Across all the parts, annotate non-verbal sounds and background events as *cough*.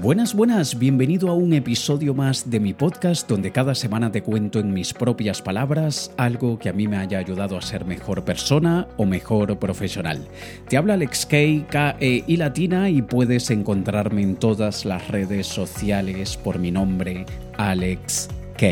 Buenas, buenas, bienvenido a un episodio más de mi podcast donde cada semana te cuento en mis propias palabras algo que a mí me haya ayudado a ser mejor persona o mejor profesional. Te habla Alex K, K, E y Latina y puedes encontrarme en todas las redes sociales por mi nombre, Alex K.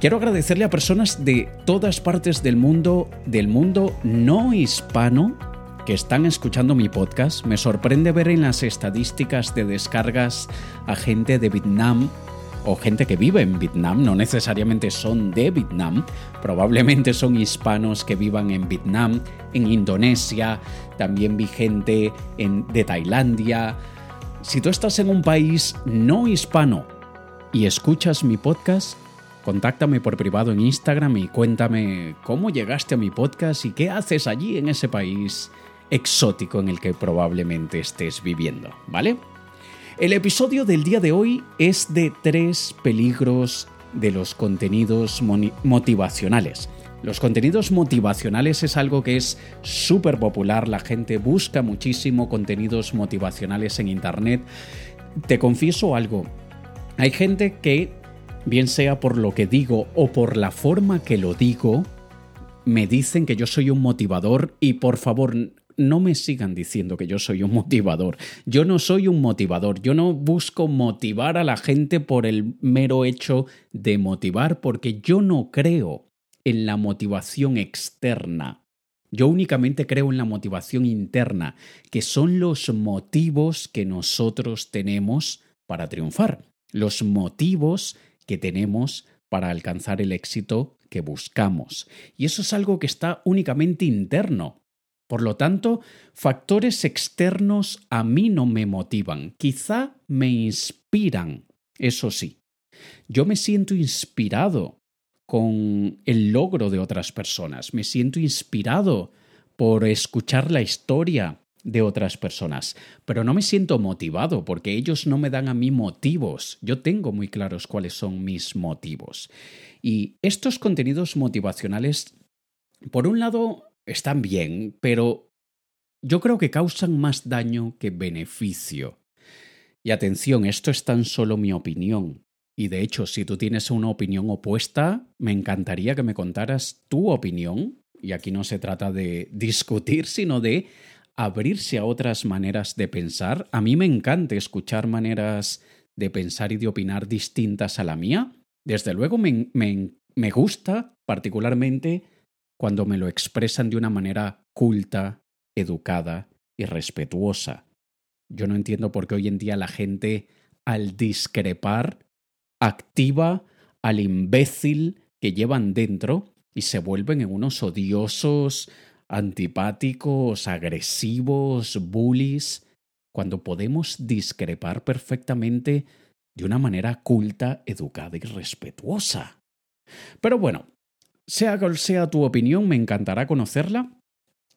Quiero agradecerle a personas de todas partes del mundo, del mundo no hispano, que están escuchando mi podcast. Me sorprende ver en las estadísticas de descargas a gente de Vietnam o gente que vive en Vietnam, no necesariamente son de Vietnam, probablemente son hispanos que vivan en Vietnam, en Indonesia, también vi gente en, de Tailandia. Si tú estás en un país no hispano y escuchas mi podcast, contáctame por privado en Instagram y cuéntame cómo llegaste a mi podcast y qué haces allí en ese país exótico en el que probablemente estés viviendo, ¿vale? El episodio del día de hoy es de tres peligros de los contenidos motivacionales. Los contenidos motivacionales es algo que es súper popular, la gente busca muchísimo contenidos motivacionales en Internet. Te confieso algo, hay gente que, bien sea por lo que digo o por la forma que lo digo, me dicen que yo soy un motivador y por favor no me sigan diciendo que yo soy un motivador. Yo no soy un motivador. Yo no busco motivar a la gente por el mero hecho de motivar, porque yo no creo en la motivación externa. Yo únicamente creo en la motivación interna, que son los motivos que nosotros tenemos para triunfar, los motivos que tenemos para alcanzar el éxito que buscamos. Y eso es algo que está únicamente interno. Por lo tanto, factores externos a mí no me motivan, quizá me inspiran, eso sí. Yo me siento inspirado con el logro de otras personas, me siento inspirado por escuchar la historia de otras personas, pero no me siento motivado porque ellos no me dan a mí motivos. Yo tengo muy claros cuáles son mis motivos. Y estos contenidos motivacionales, por un lado, están bien, pero yo creo que causan más daño que beneficio. Y atención, esto es tan solo mi opinión. Y de hecho, si tú tienes una opinión opuesta, me encantaría que me contaras tu opinión. Y aquí no se trata de discutir, sino de abrirse a otras maneras de pensar. A mí me encanta escuchar maneras de pensar y de opinar distintas a la mía. Desde luego me, me, gusta particularmente cuando me lo expresan de una manera culta, educada y respetuosa. Yo no entiendo por qué hoy en día la gente, al discrepar, activa al imbécil que llevan dentro y se vuelven en unos odiosos, antipáticos, agresivos, bullies, cuando podemos discrepar perfectamente de una manera culta, educada y respetuosa. Pero bueno, sea cual sea tu opinión, me encantará conocerla.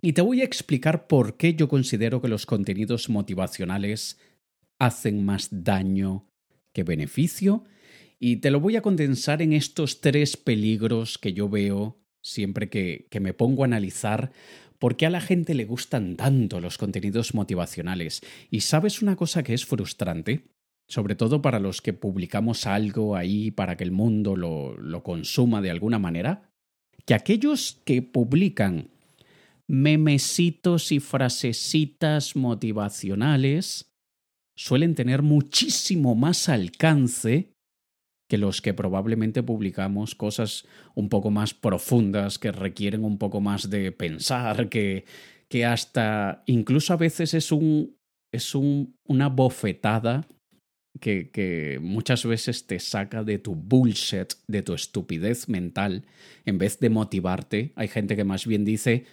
Y te voy a explicar por qué yo considero que los contenidos motivacionales hacen más daño que beneficio. Y te lo voy a condensar en estos tres peligros que yo veo siempre que, que me pongo a analizar por qué a la gente le gustan tanto los contenidos motivacionales. Y sabes una cosa que es frustrante, sobre todo para los que publicamos algo ahí para que el mundo lo, lo consuma de alguna manera, que aquellos que publican memecitos y frasecitas motivacionales suelen tener muchísimo más alcance que los que probablemente publicamos cosas un poco más profundas, que requieren un poco más de pensar, que, que hasta incluso a veces es un es un, una bofetada que, muchas veces te saca de tu bullshit, de tu estupidez mental, en vez de motivarte. Hay gente que más bien dice,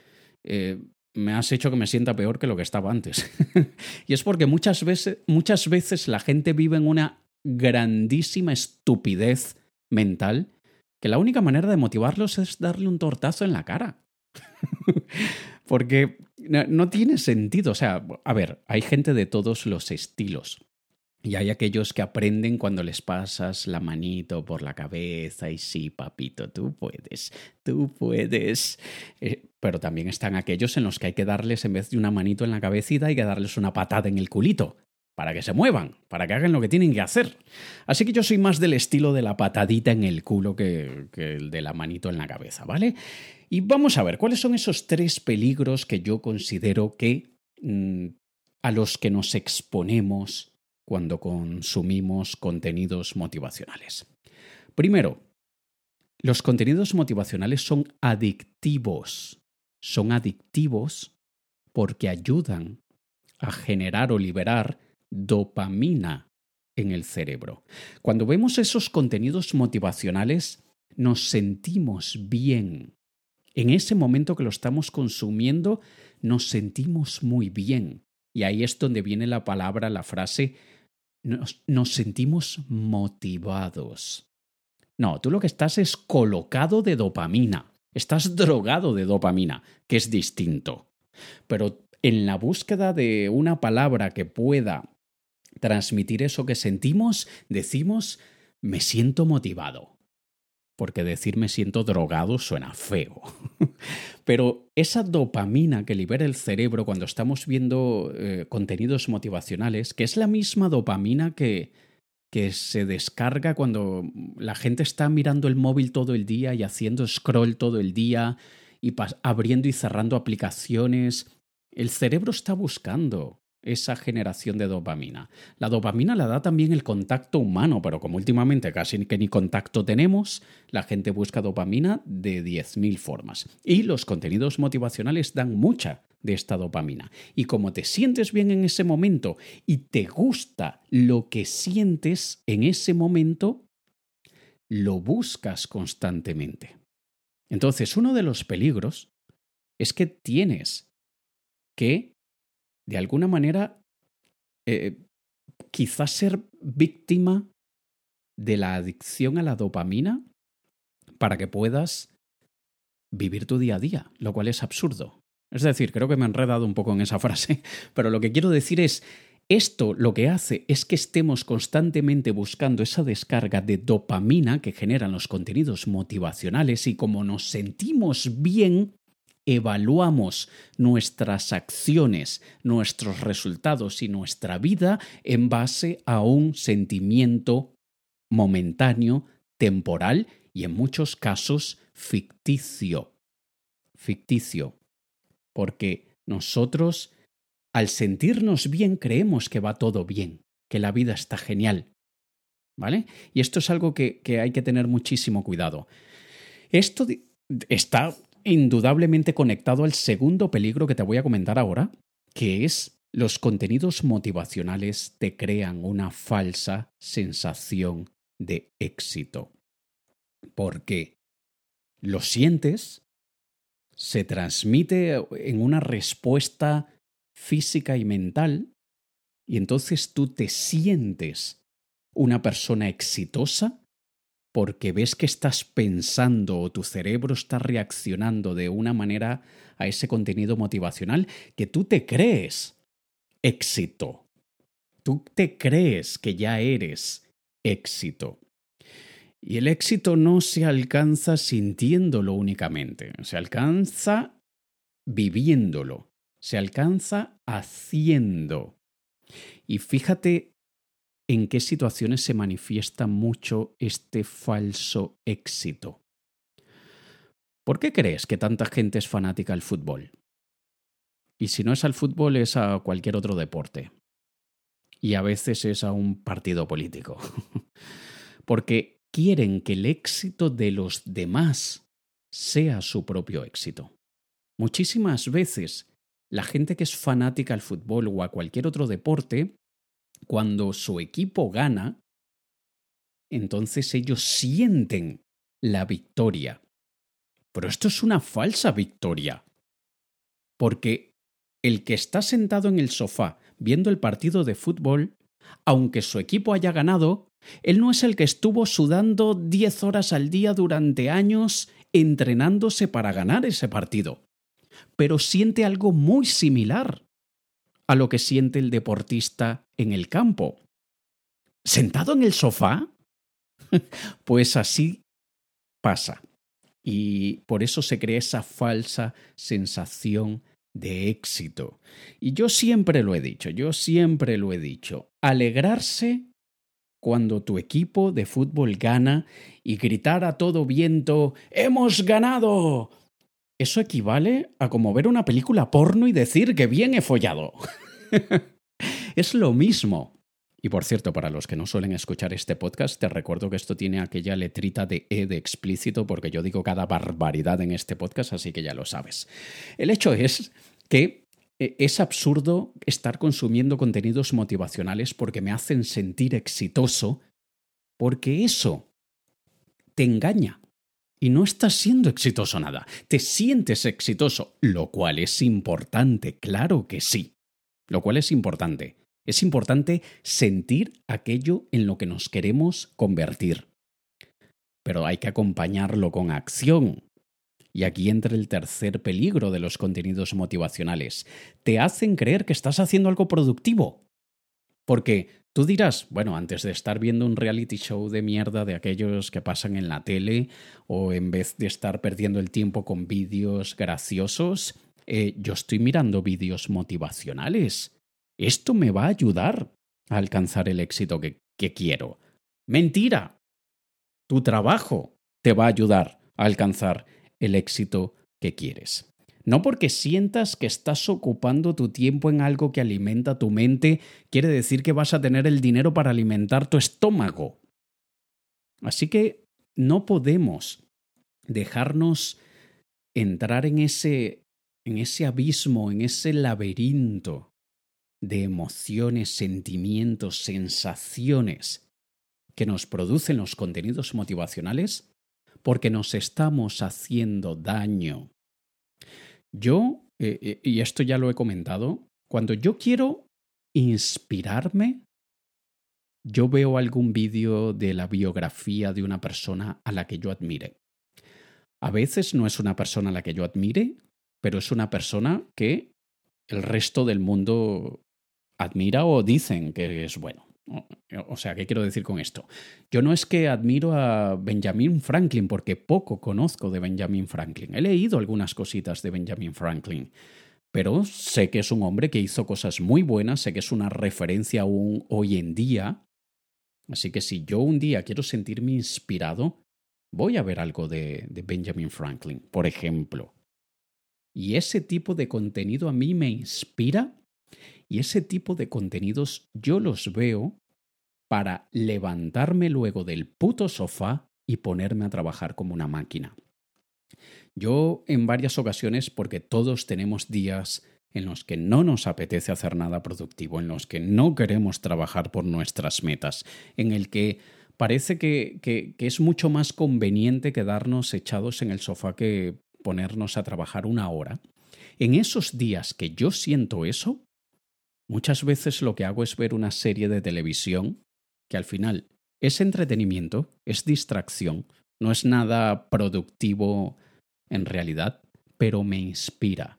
eh, me has hecho que me sienta peor que lo que estaba antes. *laughs* y es porque muchas veces, muchas veces la gente vive en una grandísima estupidez mental que la única manera de motivarlos es darle un tortazo en la cara. *laughs* porque no tiene sentido. O sea, a ver, hay gente de todos los estilos. Y hay aquellos que aprenden cuando les pasas la manito por la cabeza y sí, papito, tú puedes, tú puedes. Eh, pero también están aquellos en los que hay que darles, en vez de una manito en la cabecita, hay que darles una patada en el culito. para que se muevan, para que hagan lo que tienen que hacer. Así que yo soy más del estilo de la patadita en el culo que, el de la manito en la cabeza, ¿vale? Y vamos a ver, ¿cuáles son esos tres peligros que yo considero que mm, a los que nos exponemos cuando consumimos contenidos motivacionales? Primero, los contenidos motivacionales son adictivos. Son adictivos porque ayudan a generar o liberar dopamina en el cerebro. Cuando vemos esos contenidos motivacionales, nos sentimos bien. En ese momento que lo estamos consumiendo, nos sentimos muy bien. Y ahí es donde viene la palabra, la frase, nos, sentimos motivados. No, tú lo que estás es colocado de dopamina. Estás drogado de dopamina, que es distinto. Pero en la búsqueda de una palabra que pueda transmitir eso que sentimos, decimos me siento motivado. Porque decir me siento drogado suena feo. *laughs* Pero esa dopamina que libera el cerebro cuando estamos viendo eh, contenidos motivacionales, que es la misma dopamina que, que se descarga cuando la gente está mirando el móvil todo el día y haciendo scroll todo el día y abriendo y cerrando aplicaciones. El cerebro está buscando esa generación de dopamina. La dopamina la da también el contacto humano, pero como últimamente casi que ni contacto tenemos, la gente busca dopamina de 10.000 formas. Y los contenidos motivacionales dan mucha de esta dopamina. Y como te sientes bien en ese momento y te gusta lo que sientes en ese momento, lo buscas constantemente. Entonces, uno de los peligros es que tienes que de alguna manera, eh, quizás ser víctima de la adicción a la dopamina para que puedas vivir tu día a día, lo cual es absurdo. Es decir, creo que me he enredado un poco en esa *laughs* frase, pero lo que quiero decir es, esto lo que hace es que estemos constantemente buscando esa descarga de dopamina que generan los contenidos motivacionales y como nos sentimos bien, evaluamos nuestras acciones, nuestros resultados y nuestra vida en base a un sentimiento momentáneo, temporal y en muchos casos ficticio. Ficticio. Porque nosotros, al sentirnos bien, creemos que va todo bien, que la vida está genial. ¿Vale? Y esto es algo que, hay que tener muchísimo cuidado. Esto está indudablemente conectado al segundo peligro que te voy a comentar ahora, que es los contenidos motivacionales te crean una falsa sensación de éxito. Porque lo sientes, se transmite en una respuesta física y mental, y entonces tú te sientes una persona exitosa porque ves que estás pensando o tu cerebro está reaccionando de una manera a ese contenido motivacional que tú te crees éxito. Tú te crees que ya eres éxito. Y el éxito no se alcanza sintiéndolo únicamente, se alcanza viviéndolo, se alcanza haciendo. Y fíjate en qué situaciones se manifiesta mucho este falso éxito. ¿Por qué crees que tanta gente es fanática al fútbol? Y si no es al fútbol, es a cualquier otro deporte. Y a veces es a un partido político. *laughs* Porque quieren que el éxito de los demás sea su propio éxito. Muchísimas veces la gente que es fanática al fútbol o a cualquier otro deporte cuando su equipo gana, entonces ellos sienten la victoria. Pero esto es una falsa victoria. Porque el que está sentado en el sofá viendo el partido de fútbol, aunque su equipo haya ganado, él no es el que estuvo sudando diez horas al día durante años entrenándose para ganar ese partido. Pero siente algo muy similar a lo que siente el deportista en el campo. ¿Sentado en el sofá? *laughs* pues así pasa. Y por eso se crea esa falsa sensación de éxito. Y yo siempre lo he dicho, yo siempre lo he dicho, alegrarse cuando tu equipo de fútbol gana y gritar a todo viento ¡Hemos ganado! Eso equivale a como ver una película porno y decir que bien he follado. *laughs* es lo mismo. Y por cierto, para los que no suelen escuchar este podcast, te recuerdo que esto tiene aquella letrita de E de explícito porque yo digo cada barbaridad en este podcast, así que ya lo sabes. El hecho es que eh, es absurdo estar consumiendo contenidos motivacionales porque me hacen sentir exitoso, porque eso te engaña. Y no estás siendo exitoso nada. Te sientes exitoso, lo cual es importante, claro que sí. Lo cual es importante. Es importante sentir aquello en lo que nos queremos convertir. Pero hay que acompañarlo con acción. Y aquí entra el tercer peligro de los contenidos motivacionales. Te hacen creer que estás haciendo algo productivo. Porque tú dirás, bueno, antes de estar viendo un reality show de mierda de aquellos que pasan en la tele, o en vez de estar perdiendo el tiempo con vídeos graciosos, eh, yo estoy mirando vídeos motivacionales. Esto me va a ayudar a alcanzar el éxito que, que quiero. Mentira. Tu trabajo te va a ayudar a alcanzar el éxito que quieres. No porque sientas que estás ocupando tu tiempo en algo que alimenta tu mente, quiere decir que vas a tener el dinero para alimentar tu estómago. Así que no podemos dejarnos entrar en ese en ese abismo, en ese laberinto de emociones, sentimientos, sensaciones que nos producen los contenidos motivacionales porque nos estamos haciendo daño. Yo, eh, eh, y esto ya lo he comentado, cuando yo quiero inspirarme, yo veo algún vídeo de la biografía de una persona a la que yo admire. A veces no es una persona a la que yo admire, pero es una persona que el resto del mundo admira o dicen que es bueno. O sea, ¿qué quiero decir con esto? Yo no es que admiro a Benjamin Franklin porque poco conozco de Benjamin Franklin. He leído algunas cositas de Benjamin Franklin, pero sé que es un hombre que hizo cosas muy buenas, sé que es una referencia aún hoy en día. Así que si yo un día quiero sentirme inspirado, voy a ver algo de, de Benjamin Franklin, por ejemplo. Y ese tipo de contenido a mí me inspira y ese tipo de contenidos yo los veo para levantarme luego del puto sofá y ponerme a trabajar como una máquina. Yo en varias ocasiones, porque todos tenemos días en los que no nos apetece hacer nada productivo, en los que no queremos trabajar por nuestras metas, en el que parece que, que, es mucho más conveniente quedarnos echados en el sofá que ponernos a trabajar una hora. En esos días que yo siento eso, Muchas veces lo que hago es ver una serie de televisión que al final es entretenimiento, es distracción, no es nada productivo en realidad, pero me inspira.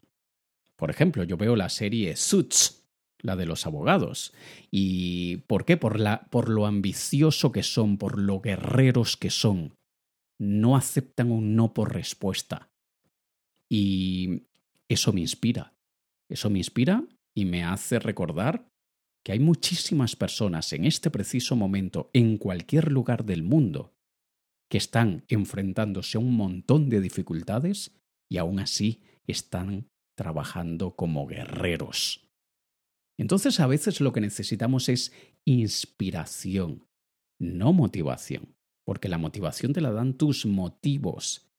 Por ejemplo, yo veo la serie Suits, la de los abogados. ¿Y por qué? Por, la, por lo ambicioso que son, por lo guerreros que son. No aceptan un no por respuesta. Y eso me inspira. Eso me inspira y me hace recordar que hay muchísimas personas en este preciso momento en cualquier lugar del mundo que están enfrentándose a un montón de dificultades y aún así están trabajando como guerreros. Entonces a veces lo que necesitamos es inspiración, no motivación, porque la motivación te la dan tus motivos.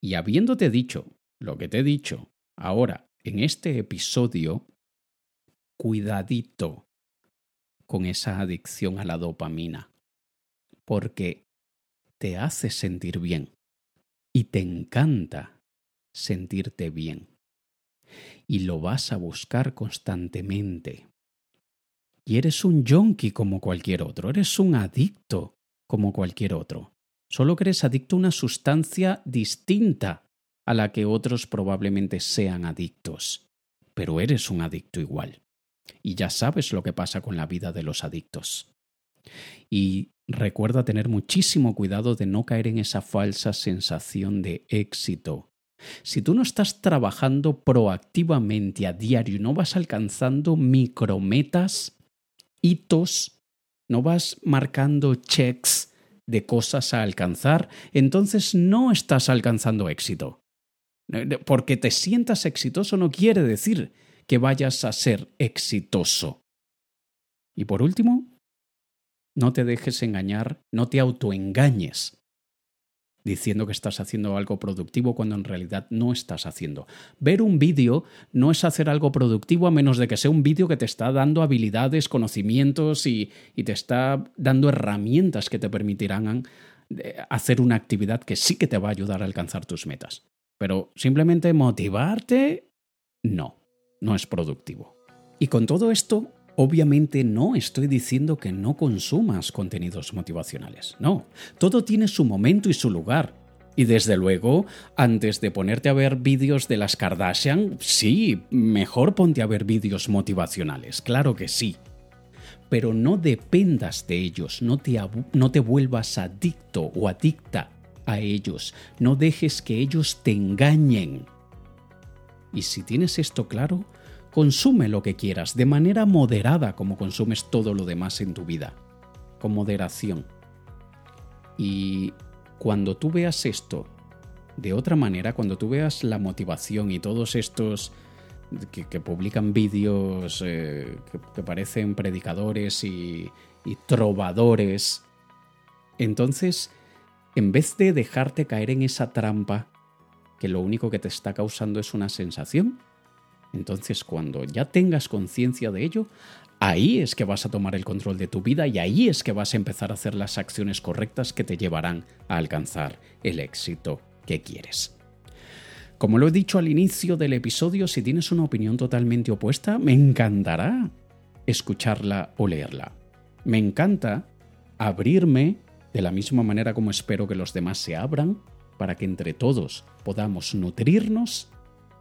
Y habiéndote dicho lo que te he dicho ahora en este episodio, cuidadito con esa adicción a la dopamina, porque te hace sentir bien y te encanta sentirte bien. Y lo vas a buscar constantemente. Y eres un yonki como cualquier otro, eres un adicto como cualquier otro. Solo que eres adicto a una sustancia distinta a la que otros probablemente sean adictos. Pero eres un adicto igual. Y ya sabes lo que pasa con la vida de los adictos. Y recuerda tener muchísimo cuidado de no caer en esa falsa sensación de éxito Si tú no estás trabajando proactivamente a diario, no vas alcanzando micrometas, hitos, no vas marcando checks de cosas a alcanzar, entonces no estás alcanzando éxito. Porque te sientas exitoso no quiere decir que vayas a ser exitoso. Y por último, no te dejes engañar, no te autoengañes diciendo que estás haciendo algo productivo cuando en realidad no estás haciendo. Ver un vídeo no es hacer algo productivo a menos de que sea un vídeo que te está dando habilidades, conocimientos y, y te está dando herramientas que te permitirán eh, hacer una actividad que sí que te va a ayudar a alcanzar tus metas. Pero simplemente motivarte, no, no es productivo. Y con todo esto, Obviamente no estoy diciendo que no consumas contenidos motivacionales, no, todo tiene su momento y su lugar. Y desde luego, antes de ponerte a ver vídeos de las Kardashian, sí, mejor ponte a ver vídeos motivacionales, claro que sí. Pero no dependas de ellos, no te, no te vuelvas adicto o adicta a ellos, no dejes que ellos te engañen. Y si tienes esto claro, Consume lo que quieras, de manera moderada como consumes todo lo demás en tu vida, con moderación. Y cuando tú veas esto de otra manera, cuando tú veas la motivación y todos estos que, publican vídeos eh, que, parecen predicadores y, y trovadores, entonces, en vez de dejarte caer en esa trampa, que lo único que te está causando es una sensación, entonces, cuando ya tengas conciencia de ello, ahí es que vas a tomar el control de tu vida y ahí es que vas a empezar a hacer las acciones correctas que te llevarán a alcanzar el éxito que quieres. Como lo he dicho al inicio del episodio, si tienes una opinión totalmente opuesta, me encantará escucharla o leerla. Me encanta abrirme de la misma manera como espero que los demás se abran para que entre todos podamos nutrirnos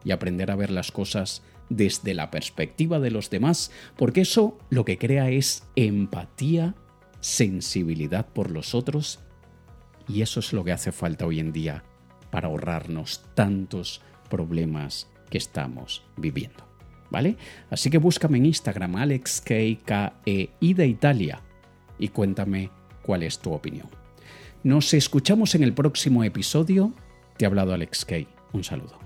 y aprender a ver las cosas desde la perspectiva de los demás, porque eso lo que crea es empatía, sensibilidad por los otros, y eso es lo que hace falta hoy en día para ahorrarnos tantos problemas que estamos viviendo. ¿Vale? Así que búscame en Instagram AlexKKEI de Italia y cuéntame cuál es tu opinión. Nos escuchamos en el próximo episodio. Te ha hablado Alex Kay. Un saludo.